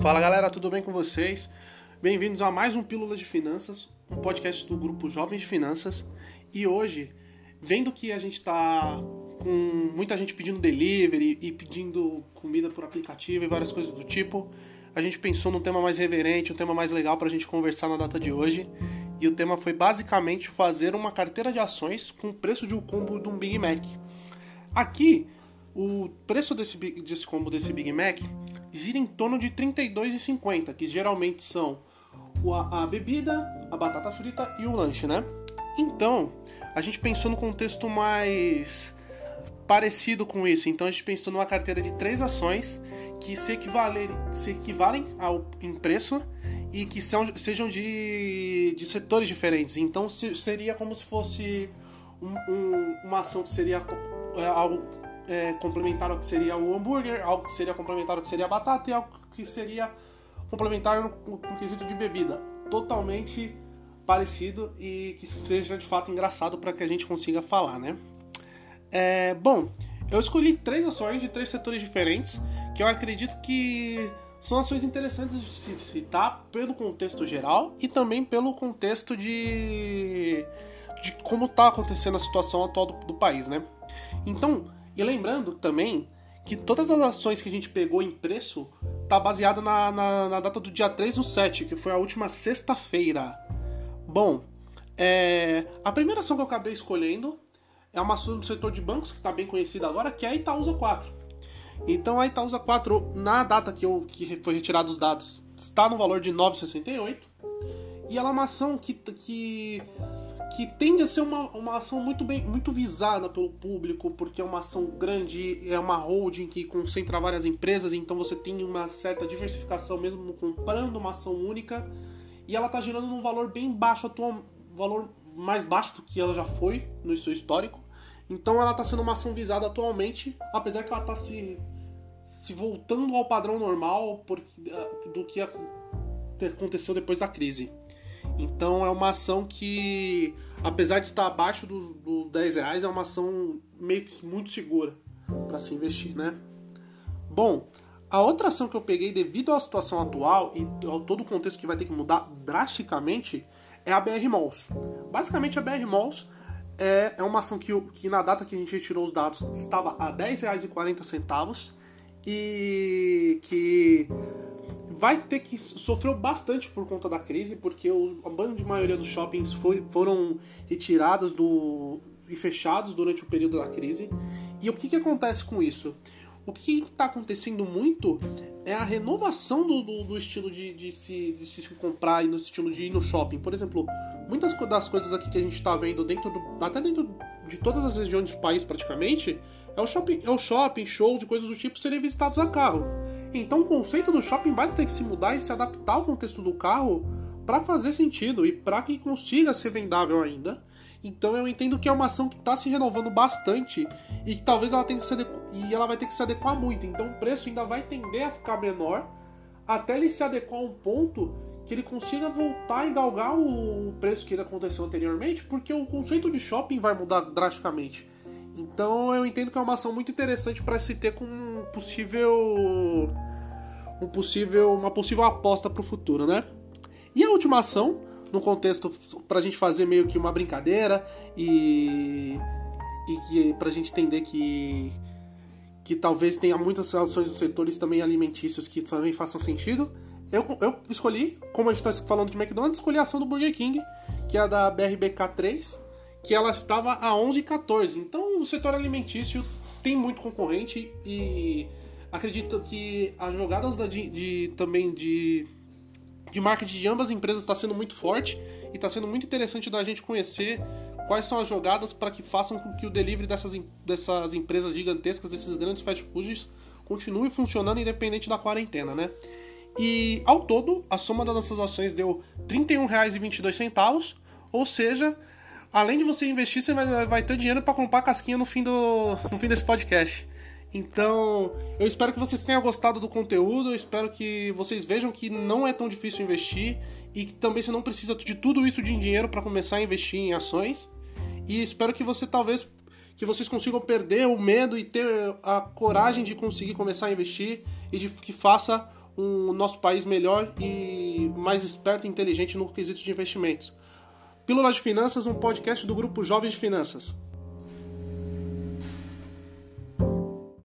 Fala galera, tudo bem com vocês? Bem-vindos a mais um Pílula de Finanças, um podcast do grupo Jovens de Finanças. E hoje, vendo que a gente tá com muita gente pedindo delivery e pedindo comida por aplicativo e várias coisas do tipo, a gente pensou num tema mais reverente, um tema mais legal pra gente conversar na data de hoje. E o tema foi basicamente fazer uma carteira de ações com o preço de um combo de um Big Mac. Aqui, o preço desse, desse combo desse Big Mac gira em torno de R$ 32,50, que geralmente são a bebida, a batata frita e o lanche, né? Então, a gente pensou no contexto mais parecido com isso. Então, a gente pensou numa carteira de três ações que se, se equivalem ao, em preço e que são, sejam de, de setores diferentes. Então, se, seria como se fosse um, um, uma ação que seria é, algo é, complementar ao que seria o hambúrguer, algo que seria complementar ao que seria a batata e algo que seria complementar no, no, no quesito de bebida. Totalmente parecido e que seja de fato engraçado para que a gente consiga falar, né? É, bom, eu escolhi três ações de três setores diferentes que eu acredito que são ações interessantes de se citar pelo contexto geral e também pelo contexto de, de como está acontecendo a situação atual do, do país, né? Então, e lembrando também que todas as ações que a gente pegou em preço tá baseada na, na, na data do dia 3 do 7, que foi a última sexta-feira. Bom, é, a primeira ação que eu acabei escolhendo é uma ação do setor de bancos, que está bem conhecida agora, que é a Itaúsa 4. Então a Itaúsa 4, na data que, eu, que foi retirado os dados, está no valor de 9,68. E ela é uma ação que, que que tende a ser uma, uma ação muito bem muito visada pelo público, porque é uma ação grande, é uma holding que concentra várias empresas, então você tem uma certa diversificação mesmo comprando uma ação única, e ela está gerando um valor bem baixo atual, valor mais baixo do que ela já foi no seu histórico. Então ela está sendo uma ação visada atualmente, apesar que ela está se, se voltando ao padrão normal do que aconteceu depois da crise. Então é uma ação que, apesar de estar abaixo dos, dos 10 reais, é uma ação meio que muito segura para se investir, né? Bom, a outra ação que eu peguei devido à situação atual e ao todo o contexto que vai ter que mudar drasticamente é a BR Malls. Basicamente a BR Malls é, é uma ação que, que na data que a gente retirou os dados estava a R$10,40 e que vai ter que sofreu bastante por conta da crise, porque o, a grande maioria dos shoppings foi, foram retirados do, e fechados durante o período da crise. E o que, que acontece com isso? O que está acontecendo muito é a renovação do, do, do estilo de, de, se, de se comprar e no estilo de ir no shopping. Por exemplo, muitas das coisas aqui que a gente está vendo dentro do, até dentro de todas as regiões do país praticamente é o shopping, é o shopping, shows e coisas do tipo serem visitados a carro. Então o conceito do shopping vai ter que se mudar e se adaptar ao contexto do carro para fazer sentido e para que consiga ser vendável ainda. Então eu entendo que é uma ação que está se renovando bastante e que talvez ela tenha que se e ela vai ter que se adequar muito. Então o preço ainda vai tender a ficar menor até ele se adequar a um ponto que ele consiga voltar e galgar o preço que ele aconteceu anteriormente, porque o conceito de shopping vai mudar drasticamente. Então eu entendo que é uma ação muito interessante para se ter com um possível um possível uma possível aposta para o futuro, né? E a última ação, no contexto para a gente fazer meio que uma brincadeira e e para a gente entender que que talvez tenha muitas ações dos setores também alimentícios que também façam sentido. Eu, eu escolhi, como a gente está falando de McDonald's, escolhi a ação do Burger King, que é a da BRBK3, que ela estava a 11,14. Então o setor alimentício tem muito concorrente e acredito que as jogadas da, de, de, também de, de marketing de ambas empresas está sendo muito forte e está sendo muito interessante da gente conhecer quais são as jogadas para que façam com que o delivery dessas, dessas empresas gigantescas, desses grandes fast foods, continue funcionando independente da quarentena, né? E ao todo, a soma das nossas ações deu R$ 31,22, ou seja, além de você investir, você vai, vai ter dinheiro para comprar casquinha no fim, do, no fim desse podcast. Então, eu espero que vocês tenham gostado do conteúdo, eu espero que vocês vejam que não é tão difícil investir e que também você não precisa de tudo isso de dinheiro para começar a investir em ações. E espero que você talvez que vocês consigam perder o medo e ter a coragem de conseguir começar a investir e de que faça um nosso país melhor e mais esperto e inteligente no quesito de investimentos. Pílula de Finanças, um podcast do grupo Jovens de Finanças.